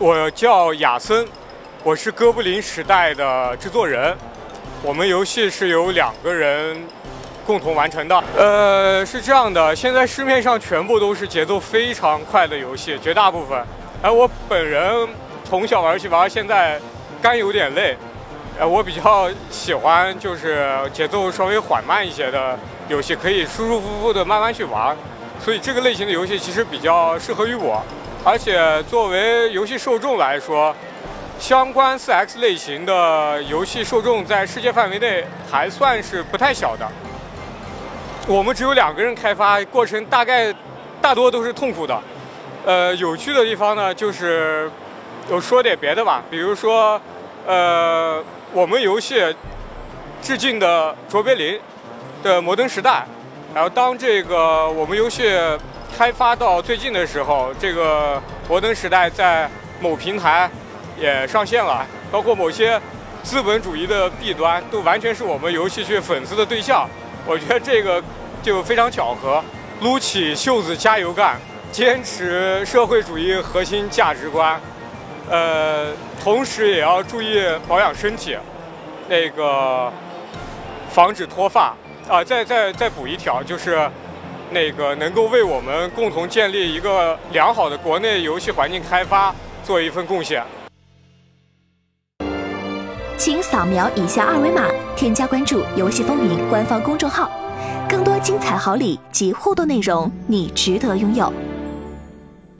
我叫亚森，我是哥布林时代的制作人。我们游戏是由两个人共同完成的。呃，是这样的，现在市面上全部都是节奏非常快的游戏，绝大部分。而我本人从小玩游戏玩到现在，肝有点累。呃，我比较喜欢就是节奏稍微缓慢一些的游戏，可以舒舒服服的慢慢去玩。所以这个类型的游戏其实比较适合于我。而且作为游戏受众来说，相关 4X 类型的游戏受众在世界范围内还算是不太小的。我们只有两个人开发，过程大概大多都是痛苦的。呃，有趣的地方呢，就是我说点别的吧，比如说，呃，我们游戏致敬的卓别林的《摩登时代》，然后当这个我们游戏开发到最近的时候，这个《摩登时代》在某平台。也上线了，包括某些资本主义的弊端，都完全是我们游戏去粉丝的对象。我觉得这个就非常巧合，撸起袖子加油干，坚持社会主义核心价值观，呃，同时也要注意保养身体，那个防止脱发啊。再再再补一条，就是那个能够为我们共同建立一个良好的国内游戏环境开发做一份贡献。请扫描以下二维码，添加关注“游戏风云”官方公众号，更多精彩好礼及互动内容，你值得拥有。